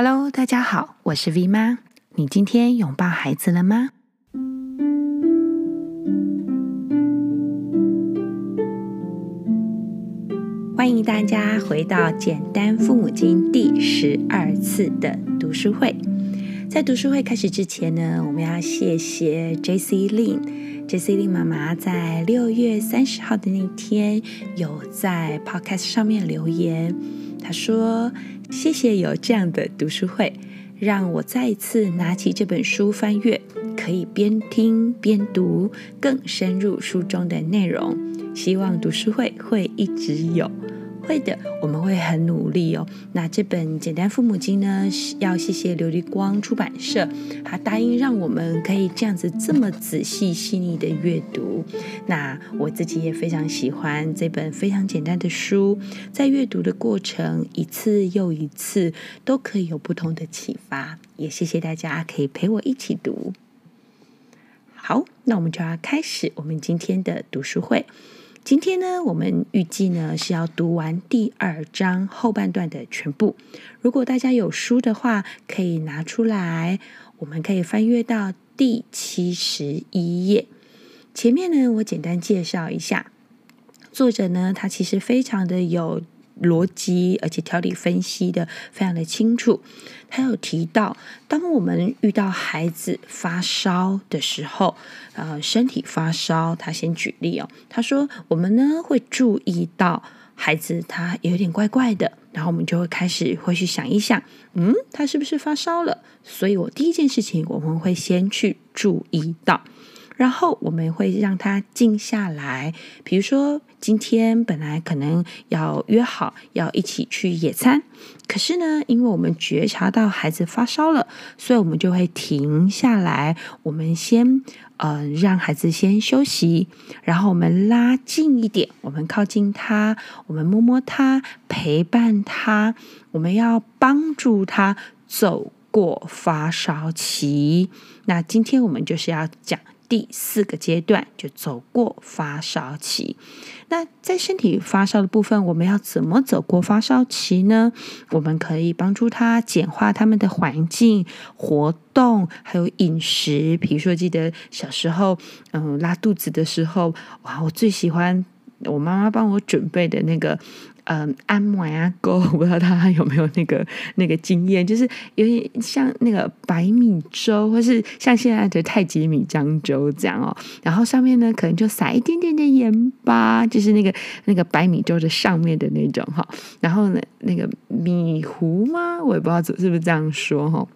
Hello，大家好，我是 V 妈。你今天拥抱孩子了吗？欢迎大家回到《简单父母经》第十二次的读书会。在读书会开始之前呢，我们要谢谢 J.C. Lin。J.C. Lin 妈妈在六月三十号的那天有在 Podcast 上面留言，他说。谢谢有这样的读书会，让我再一次拿起这本书翻阅，可以边听边读，更深入书中的内容。希望读书会会一直有。会的，我们会很努力哦。那这本《简单父母经》呢，要谢谢琉璃光出版社，他答应让我们可以这样子这么仔细细腻的阅读。那我自己也非常喜欢这本非常简单的书，在阅读的过程一次又一次都可以有不同的启发。也谢谢大家可以陪我一起读。好，那我们就要开始我们今天的读书会。今天呢，我们预计呢是要读完第二章后半段的全部。如果大家有书的话，可以拿出来，我们可以翻阅到第七十一页。前面呢，我简单介绍一下，作者呢，他其实非常的有逻辑，而且条理分析的非常的清楚。他有提到，当我们遇到孩子发烧的时候，呃，身体发烧，他先举例哦。他说，我们呢会注意到孩子他有点怪怪的，然后我们就会开始会去想一想，嗯，他是不是发烧了？所以我第一件事情，我们会先去注意到。然后我们会让他静下来，比如说今天本来可能要约好要一起去野餐，可是呢，因为我们觉察到孩子发烧了，所以我们就会停下来，我们先呃让孩子先休息，然后我们拉近一点，我们靠近他，我们摸摸他，陪伴他，我们要帮助他走过发烧期。那今天我们就是要讲。第四个阶段就走过发烧期。那在身体发烧的部分，我们要怎么走过发烧期呢？我们可以帮助他简化他们的环境、活动，还有饮食。比如说，记得小时候，嗯，拉肚子的时候，哇，我最喜欢我妈妈帮我准备的那个。嗯，安摩呀，哥，我不知道他有没有那个那个经验，就是有点像那个白米粥，或是像现在的太极米浆粥这样哦。然后上面呢，可能就撒一点点的盐巴，就是那个那个白米粥的上面的那种哈。然后呢，那个米糊吗？我也不知道是不是这样说哈。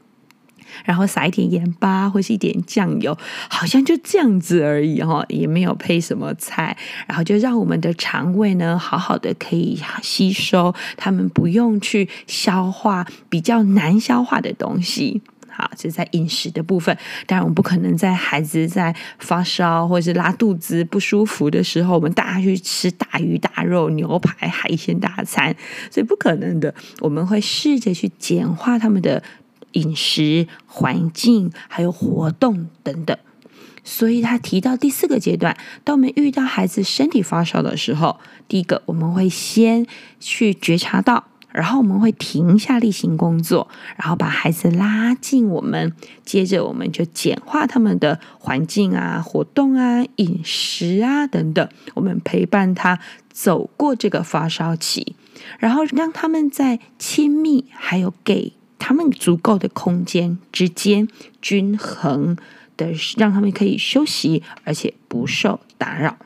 然后撒一点盐巴或是一点酱油，好像就这样子而已哈，也没有配什么菜。然后就让我们的肠胃呢，好好的可以吸收，他们不用去消化比较难消化的东西。好，这是在饮食的部分。当然，我们不可能在孩子在发烧或是拉肚子不舒服的时候，我们带他去吃大鱼大肉、牛排、海鲜大餐，所以不可能的。我们会试着去简化他们的。饮食、环境还有活动等等，所以他提到第四个阶段，当我们遇到孩子身体发烧的时候，第一个我们会先去觉察到，然后我们会停下例行工作，然后把孩子拉近我们，接着我们就简化他们的环境啊、活动啊、饮食啊等等，我们陪伴他走过这个发烧期，然后让他们在亲密还有给。他们足够的空间之间均衡的，让他们可以休息，而且不受打扰。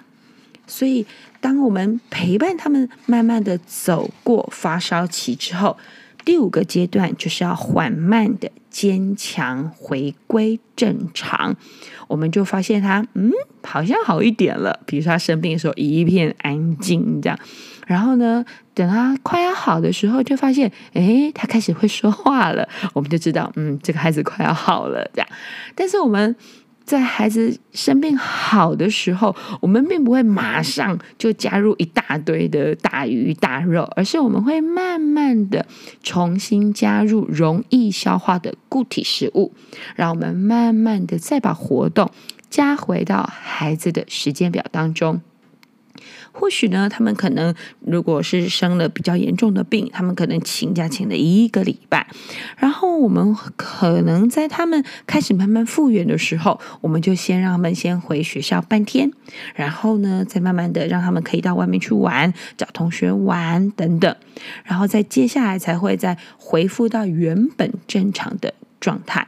所以，当我们陪伴他们慢慢的走过发烧期之后，第五个阶段就是要缓慢的坚强回归正常。我们就发现他，嗯，好像好一点了。比如说他生病的时候，一片安静这样。然后呢，等他快要好的时候，就发现，诶，他开始会说话了。我们就知道，嗯，这个孩子快要好了。这样，但是我们在孩子生病好的时候，我们并不会马上就加入一大堆的大鱼大肉，而是我们会慢慢的重新加入容易消化的固体食物，让我们慢慢的再把活动加回到孩子的时间表当中。或许呢，他们可能如果是生了比较严重的病，他们可能请假请了一个礼拜。然后我们可能在他们开始慢慢复原的时候，我们就先让他们先回学校半天，然后呢，再慢慢的让他们可以到外面去玩，找同学玩等等，然后再接下来才会再恢复到原本正常的状态。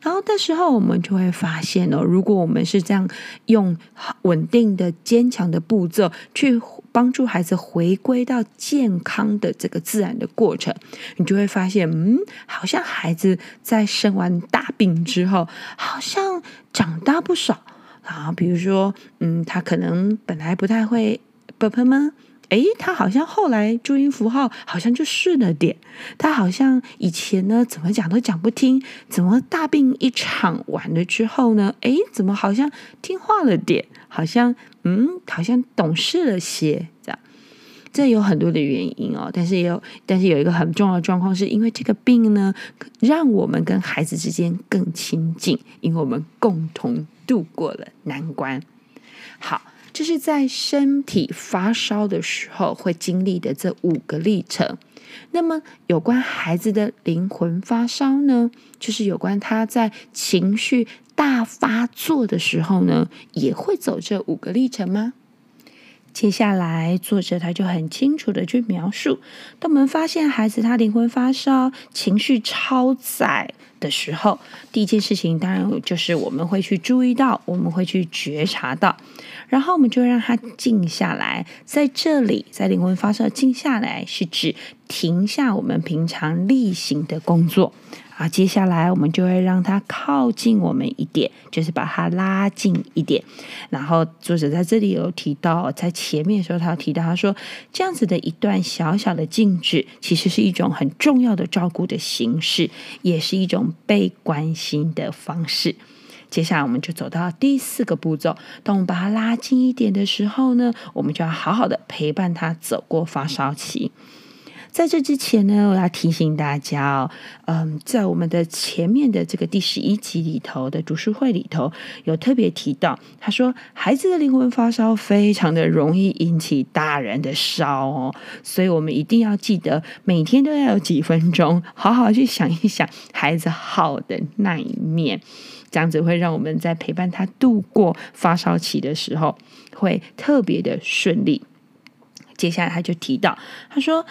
然后的时候，我们就会发现哦，如果我们是这样用稳定的、坚强的步骤去帮助孩子回归到健康的这个自然的过程，你就会发现，嗯，好像孩子在生完大病之后，好像长大不少啊。比如说，嗯，他可能本来不太会啵啵吗？诶，他好像后来注音符号好像就顺了点。他好像以前呢，怎么讲都讲不听，怎么大病一场完了之后呢？诶，怎么好像听话了点？好像嗯，好像懂事了些。这样，这有很多的原因哦。但是也有，但是有一个很重要的状况，是因为这个病呢，让我们跟孩子之间更亲近，因为我们共同度过了难关。好。这是在身体发烧的时候会经历的这五个历程。那么，有关孩子的灵魂发烧呢，就是有关他在情绪大发作的时候呢，也会走这五个历程吗？接下来，作者他就很清楚的去描述：当我们发现孩子他灵魂发烧、情绪超载的时候，第一件事情当然就是我们会去注意到，我们会去觉察到。然后我们就让它静下来，在这里，在灵魂发射静下来，是指停下我们平常例行的工作啊。接下来我们就会让它靠近我们一点，就是把它拉近一点。然后作者在这里有提到，在前面的时候他有提到，他说这样子的一段小小的静止，其实是一种很重要的照顾的形式，也是一种被关心的方式。接下来我们就走到第四个步骤。当我们把它拉近一点的时候呢，我们就要好好的陪伴他走过发烧期。在这之前呢，我要提醒大家哦，嗯，在我们的前面的这个第十一集里头的读书会里头，有特别提到，他说孩子的灵魂发烧非常的容易引起大人的烧哦，所以我们一定要记得每天都要有几分钟，好好去想一想孩子好的那一面。这样子会让我们在陪伴他度过发烧期的时候，会特别的顺利。接下来他就提到，他说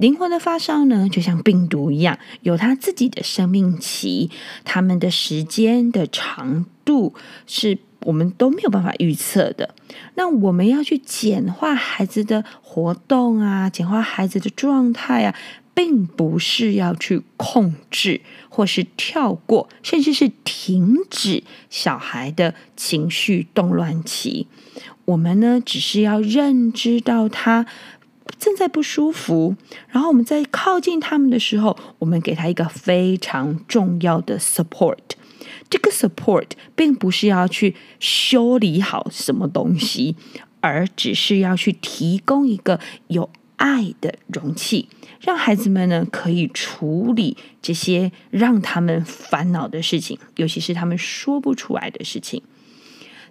灵魂的发烧呢，就像病毒一样，有它自己的生命期，它们的时间的长度是我们都没有办法预测的。那我们要去简化孩子的活动啊，简化孩子的状态啊。并不是要去控制，或是跳过，甚至是停止小孩的情绪动乱期。我们呢，只是要认知到他正在不舒服，然后我们在靠近他们的时候，我们给他一个非常重要的 support。这个 support 并不是要去修理好什么东西，而只是要去提供一个有爱的容器。让孩子们呢，可以处理这些让他们烦恼的事情，尤其是他们说不出来的事情。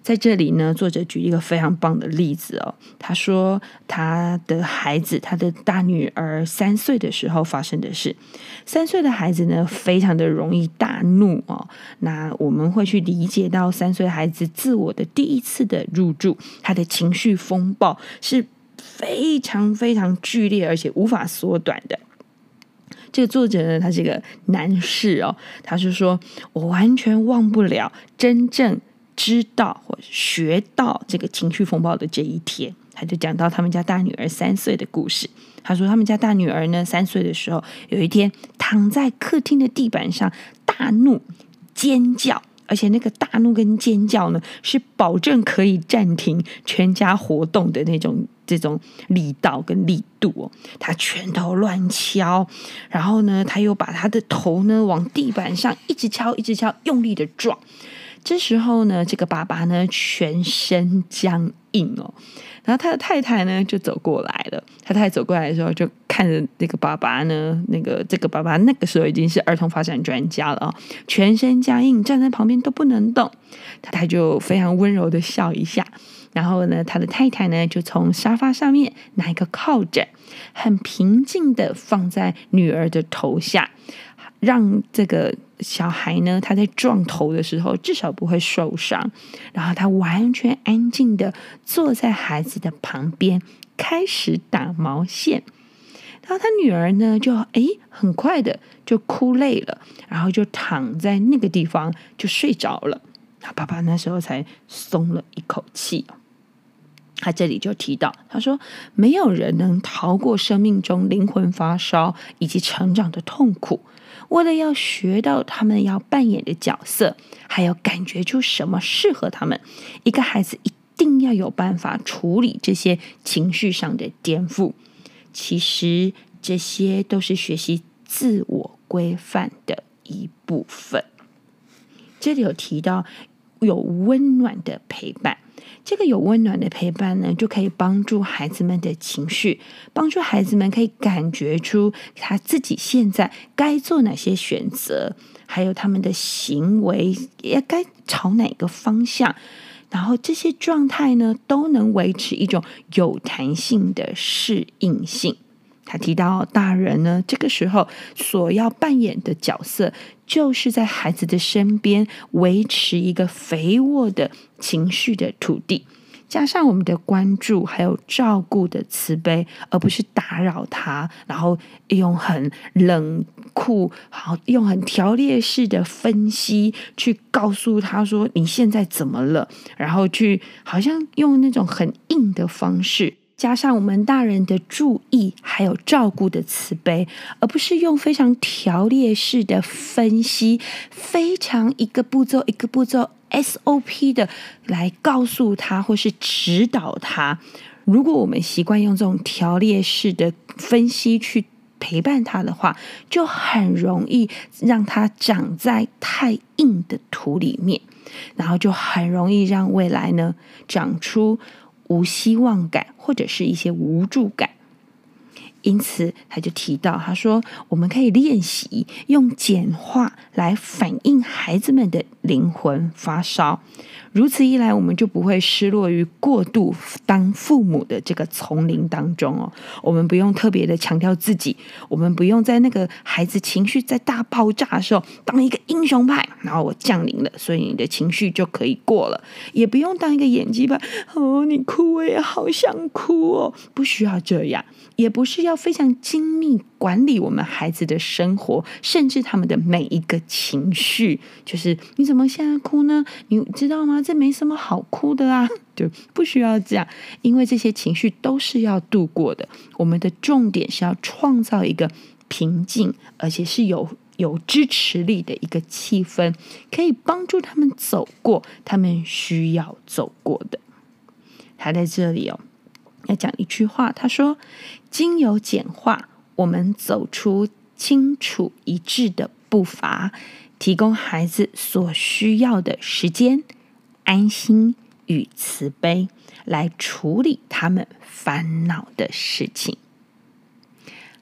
在这里呢，作者举一个非常棒的例子哦。他说，他的孩子，他的大女儿三岁的时候发生的事。三岁的孩子呢，非常的容易大怒哦。那我们会去理解到，三岁孩子自我的第一次的入住，他的情绪风暴是。非常非常剧烈，而且无法缩短的。这个作者呢，他是个男士哦，他是说，我完全忘不了真正知道或学到这个情绪风暴的这一天。他就讲到他们家大女儿三岁的故事。他说，他们家大女儿呢，三岁的时候，有一天躺在客厅的地板上大怒尖叫。而且那个大怒跟尖叫呢，是保证可以暂停全家活动的那种这种力道跟力度哦。他拳头乱敲，然后呢，他又把他的头呢往地板上一直敲，一直敲，用力的撞。这时候呢，这个爸爸呢全身僵硬哦，然后他的太太呢就走过来了。他太太走过来的时候，就看着那个爸爸呢，那个这个爸爸那个时候已经是儿童发展专家了啊，全身僵硬，站在旁边都不能动。太太就非常温柔的笑一下，然后呢，他的太太呢就从沙发上面拿一个靠枕，很平静的放在女儿的头下。让这个小孩呢，他在撞头的时候至少不会受伤。然后他完全安静的坐在孩子的旁边，开始打毛线。然后他女儿呢，就哎很快的就哭累了，然后就躺在那个地方就睡着了。他爸爸那时候才松了一口气。他这里就提到，他说没有人能逃过生命中灵魂发烧以及成长的痛苦。为了要学到他们要扮演的角色，还有感觉出什么适合他们，一个孩子一定要有办法处理这些情绪上的颠覆。其实这些都是学习自我规范的一部分。这里有提到有温暖的陪伴。这个有温暖的陪伴呢，就可以帮助孩子们的情绪，帮助孩子们可以感觉出他自己现在该做哪些选择，还有他们的行为也该朝哪个方向。然后这些状态呢，都能维持一种有弹性的适应性。他提到，大人呢，这个时候所要扮演的角色，就是在孩子的身边维持一个肥沃的情绪的土地，加上我们的关注还有照顾的慈悲，而不是打扰他，然后用很冷酷、好用很条列式的分析去告诉他说你现在怎么了，然后去好像用那种很硬的方式。加上我们大人的注意，还有照顾的慈悲，而不是用非常条列式的分析，非常一个步骤一个步骤 SOP 的来告诉他或是指导他。如果我们习惯用这种条列式的分析去陪伴他的话，就很容易让他长在太硬的土里面，然后就很容易让未来呢长出。无希望感，或者是一些无助感，因此他就提到，他说我们可以练习用简化来反映孩子们的灵魂发烧。如此一来，我们就不会失落于过度当父母的这个丛林当中哦。我们不用特别的强调自己，我们不用在那个孩子情绪在大爆炸的时候当一个英雄派，然后我降临了，所以你的情绪就可以过了。也不用当一个演技派，哦，你哭我也好想哭哦，不需要这样。也不是要要非常精密管理我们孩子的生活，甚至他们的每一个情绪。就是你怎么现在哭呢？你知道吗？这没什么好哭的啊，就不需要这样，因为这些情绪都是要度过的。我们的重点是要创造一个平静，而且是有有支持力的一个气氛，可以帮助他们走过他们需要走过的。他在这里哦。要讲一句话，他说：“经由简化，我们走出清楚一致的步伐，提供孩子所需要的时间、安心与慈悲，来处理他们烦恼的事情。”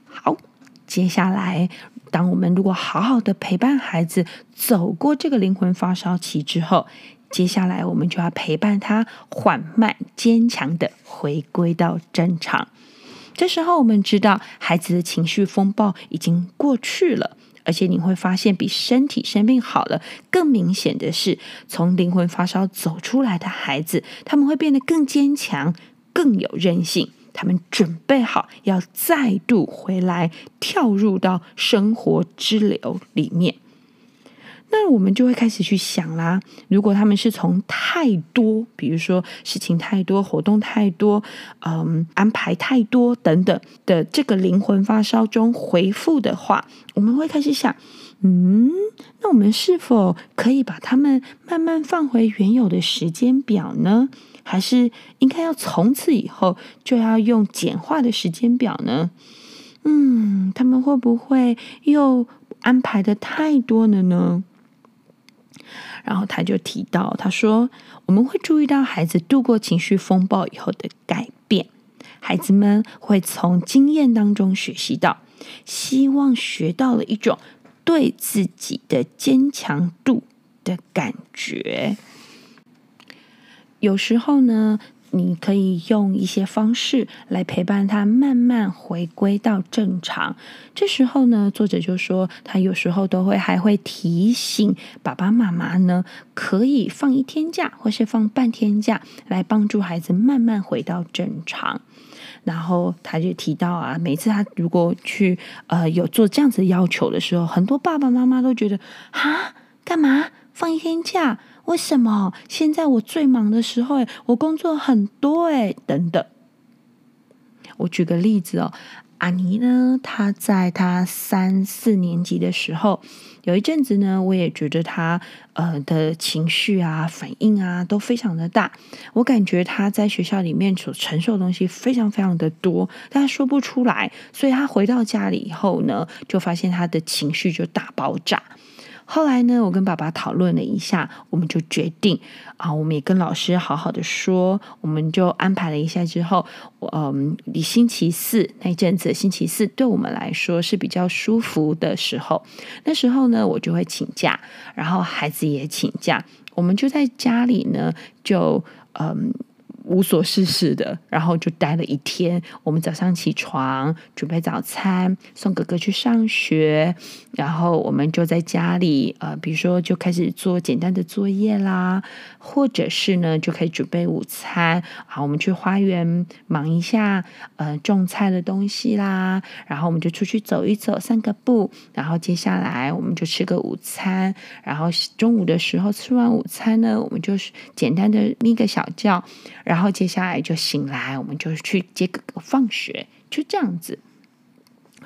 好，接下来，当我们如果好好的陪伴孩子走过这个灵魂发烧期之后，接下来，我们就要陪伴他缓慢、坚强的回归到正常。这时候，我们知道孩子的情绪风暴已经过去了，而且你会发现，比身体生病好了更明显的是，从灵魂发烧走出来的孩子，他们会变得更坚强、更有韧性。他们准备好要再度回来，跳入到生活之流里面。那我们就会开始去想啦，如果他们是从太多，比如说事情太多、活动太多、嗯，安排太多等等的这个灵魂发烧中回复的话，我们会开始想，嗯，那我们是否可以把他们慢慢放回原有的时间表呢？还是应该要从此以后就要用简化的时间表呢？嗯，他们会不会又安排的太多了呢？然后他就提到，他说我们会注意到孩子度过情绪风暴以后的改变，孩子们会从经验当中学习到，希望学到了一种对自己的坚强度的感觉。有时候呢，你可以用一些方式来陪伴他，慢慢回归到正常。这时候呢，作者就说，他有时候都会还会提醒爸爸妈妈呢，可以放一天假，或是放半天假，来帮助孩子慢慢回到正常。然后他就提到啊，每次他如果去呃有做这样子要求的时候，很多爸爸妈妈都觉得啊，干嘛放一天假？为什么现在我最忙的时候，我工作很多诶，等等。我举个例子哦，阿尼呢，他在他三四年级的时候，有一阵子呢，我也觉得他呃的情绪啊、反应啊都非常的大。我感觉他在学校里面所承受的东西非常非常的多，但他说不出来，所以他回到家里以后呢，就发现他的情绪就大爆炸。后来呢，我跟爸爸讨论了一下，我们就决定啊，我们也跟老师好好的说，我们就安排了一下之后，嗯，你星期四那一阵子，星期四对我们来说是比较舒服的时候。那时候呢，我就会请假，然后孩子也请假，我们就在家里呢，就嗯。无所事事的，然后就待了一天。我们早上起床，准备早餐，送哥哥去上学，然后我们就在家里，呃，比如说就开始做简单的作业啦，或者是呢，就可以准备午餐。好，我们去花园忙一下，呃，种菜的东西啦。然后我们就出去走一走，散个步。然后接下来我们就吃个午餐。然后中午的时候吃完午餐呢，我们就是简单的眯个小觉，然。然后接下来就醒来，我们就去接哥哥放学，就这样子。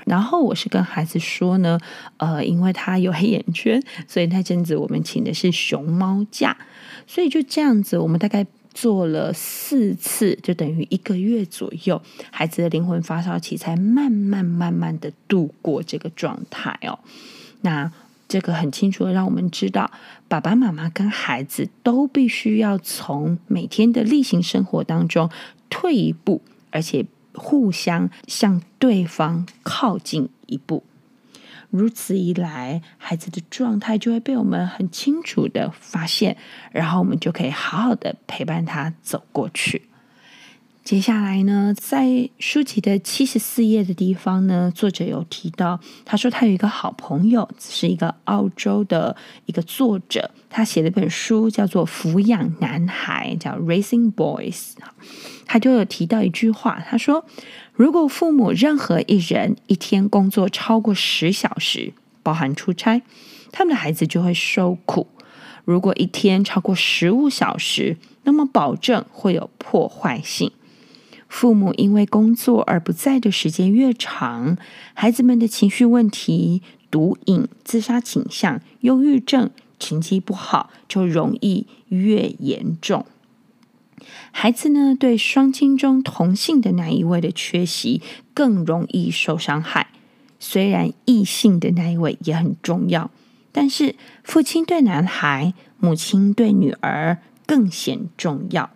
然后我是跟孩子说呢，呃，因为他有黑眼圈，所以那阵子我们请的是熊猫假，所以就这样子，我们大概做了四次，就等于一个月左右，孩子的灵魂发烧期才慢慢慢慢的度过这个状态哦。那。这个很清楚的让我们知道，爸爸妈妈跟孩子都必须要从每天的例行生活当中退一步，而且互相向对方靠近一步。如此一来，孩子的状态就会被我们很清楚的发现，然后我们就可以好好的陪伴他走过去。接下来呢，在书籍的七十四页的地方呢，作者有提到，他说他有一个好朋友，是一个澳洲的一个作者，他写了一本书叫做《抚养男孩》，叫《Raising Boys》。他就有提到一句话，他说：“如果父母任何一人一天工作超过十小时，包含出差，他们的孩子就会受苦；如果一天超过十五小时，那么保证会有破坏性。”父母因为工作而不在的时间越长，孩子们的情绪问题、毒瘾、自杀倾向、忧郁症、成绩不好就容易越严重。孩子呢，对双亲中同性的那一位的缺席更容易受伤害。虽然异性的那一位也很重要，但是父亲对男孩、母亲对女儿更显重要。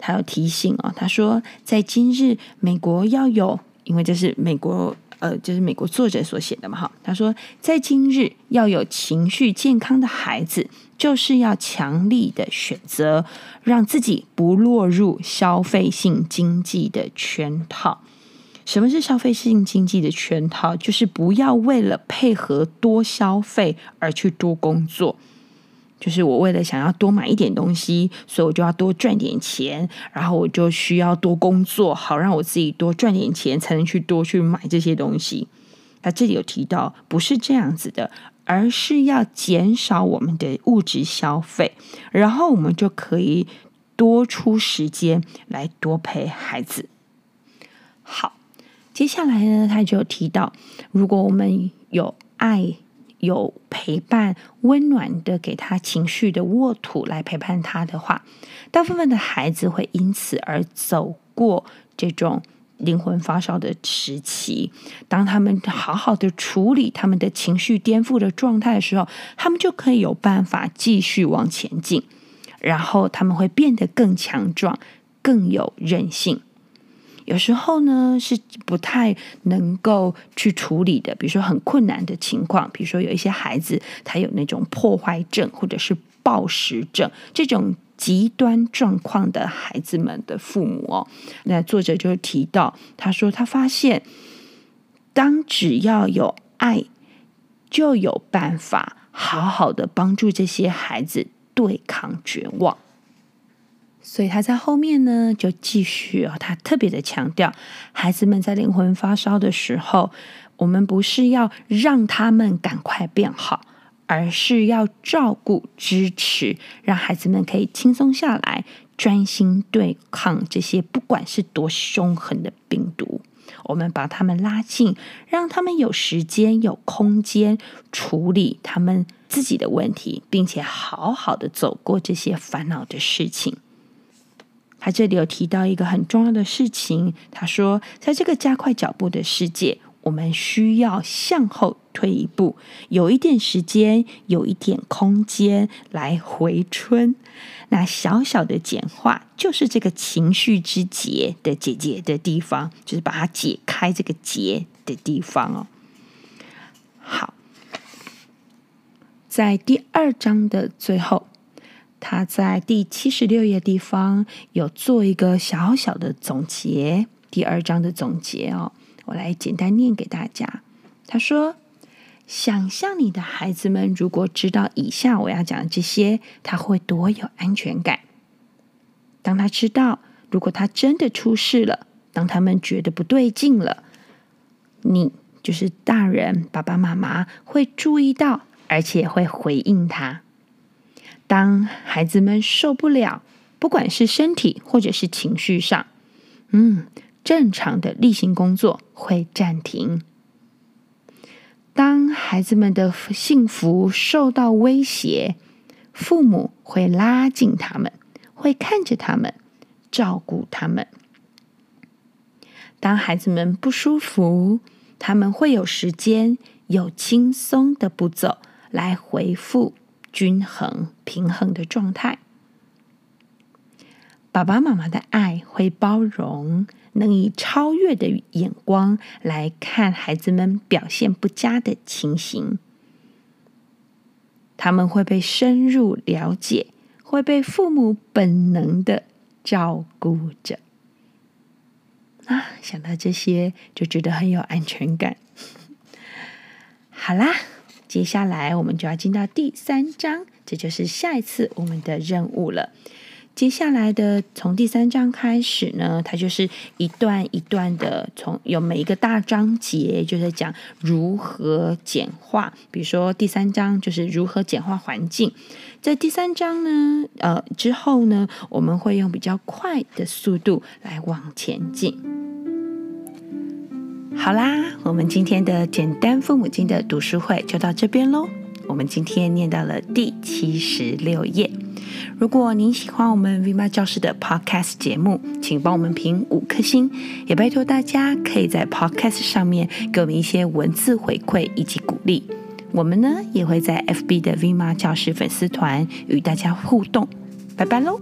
他有提醒哦，他说，在今日，美国要有，因为这是美国，呃，就是美国作者所写的嘛，哈。他说，在今日要有情绪健康的孩子，就是要强力的选择，让自己不落入消费性经济的圈套。什么是消费性经济的圈套？就是不要为了配合多消费而去多工作。就是我为了想要多买一点东西，所以我就要多赚点钱，然后我就需要多工作，好让我自己多赚点钱，才能去多去买这些东西。那这里有提到，不是这样子的，而是要减少我们的物质消费，然后我们就可以多出时间来多陪孩子。好，接下来呢，他就提到，如果我们有爱。有陪伴、温暖的给他情绪的沃土来陪伴他的话，大部分的孩子会因此而走过这种灵魂发烧的时期，当他们好好的处理他们的情绪颠覆的状态的时候，他们就可以有办法继续往前进，然后他们会变得更强壮，更有韧性。有时候呢，是不太能够去处理的，比如说很困难的情况，比如说有一些孩子他有那种破坏症或者是暴食症这种。极端状况的孩子们的父母哦，那作者就提到，他说他发现，当只要有爱，就有办法好好的帮助这些孩子对抗绝望。所以他在后面呢，就继续哦，他特别的强调，孩子们在灵魂发烧的时候，我们不是要让他们赶快变好。而是要照顾、支持，让孩子们可以轻松下来，专心对抗这些不管是多凶狠的病毒。我们把他们拉近，让他们有时间、有空间处理他们自己的问题，并且好好的走过这些烦恼的事情。他这里有提到一个很重要的事情，他说，在这个加快脚步的世界。我们需要向后退一步，有一点时间，有一点空间来回春。那小小的简化，就是这个情绪之结的结节的地方，就是把它解开这个结的地方哦。好，在第二章的最后，他在第七十六页地方有做一个小小的总结，第二章的总结哦。我来简单念给大家。他说：“想象你的孩子们如果知道以下我要讲的这些，他会多有安全感。当他知道，如果他真的出事了，当他们觉得不对劲了，你就是大人，爸爸妈妈会注意到，而且会回应他。当孩子们受不了，不管是身体或者是情绪上，嗯。”正常的例行工作会暂停。当孩子们的幸福受到威胁，父母会拉近他们，会看着他们，照顾他们。当孩子们不舒服，他们会有时间，有轻松的步骤来回复均衡、平衡的状态。爸爸妈妈的爱会包容。能以超越的眼光来看孩子们表现不佳的情形，他们会被深入了解，会被父母本能的照顾着。啊，想到这些就觉得很有安全感。好啦，接下来我们就要进到第三章，这就是下一次我们的任务了。接下来的从第三章开始呢，它就是一段一段的，从有每一个大章节，就是讲如何简化。比如说第三章就是如何简化环境，在第三章呢，呃之后呢，我们会用比较快的速度来往前进。好啦，我们今天的简单父母经的读书会就到这边喽。我们今天念到了第七十六页。如果您喜欢我们 VMA 教室的 Podcast 节目，请帮我们评五颗星，也拜托大家可以在 Podcast 上面给我们一些文字回馈以及鼓励。我们呢也会在 FB 的 VMA 教室粉丝团与大家互动。拜拜喽！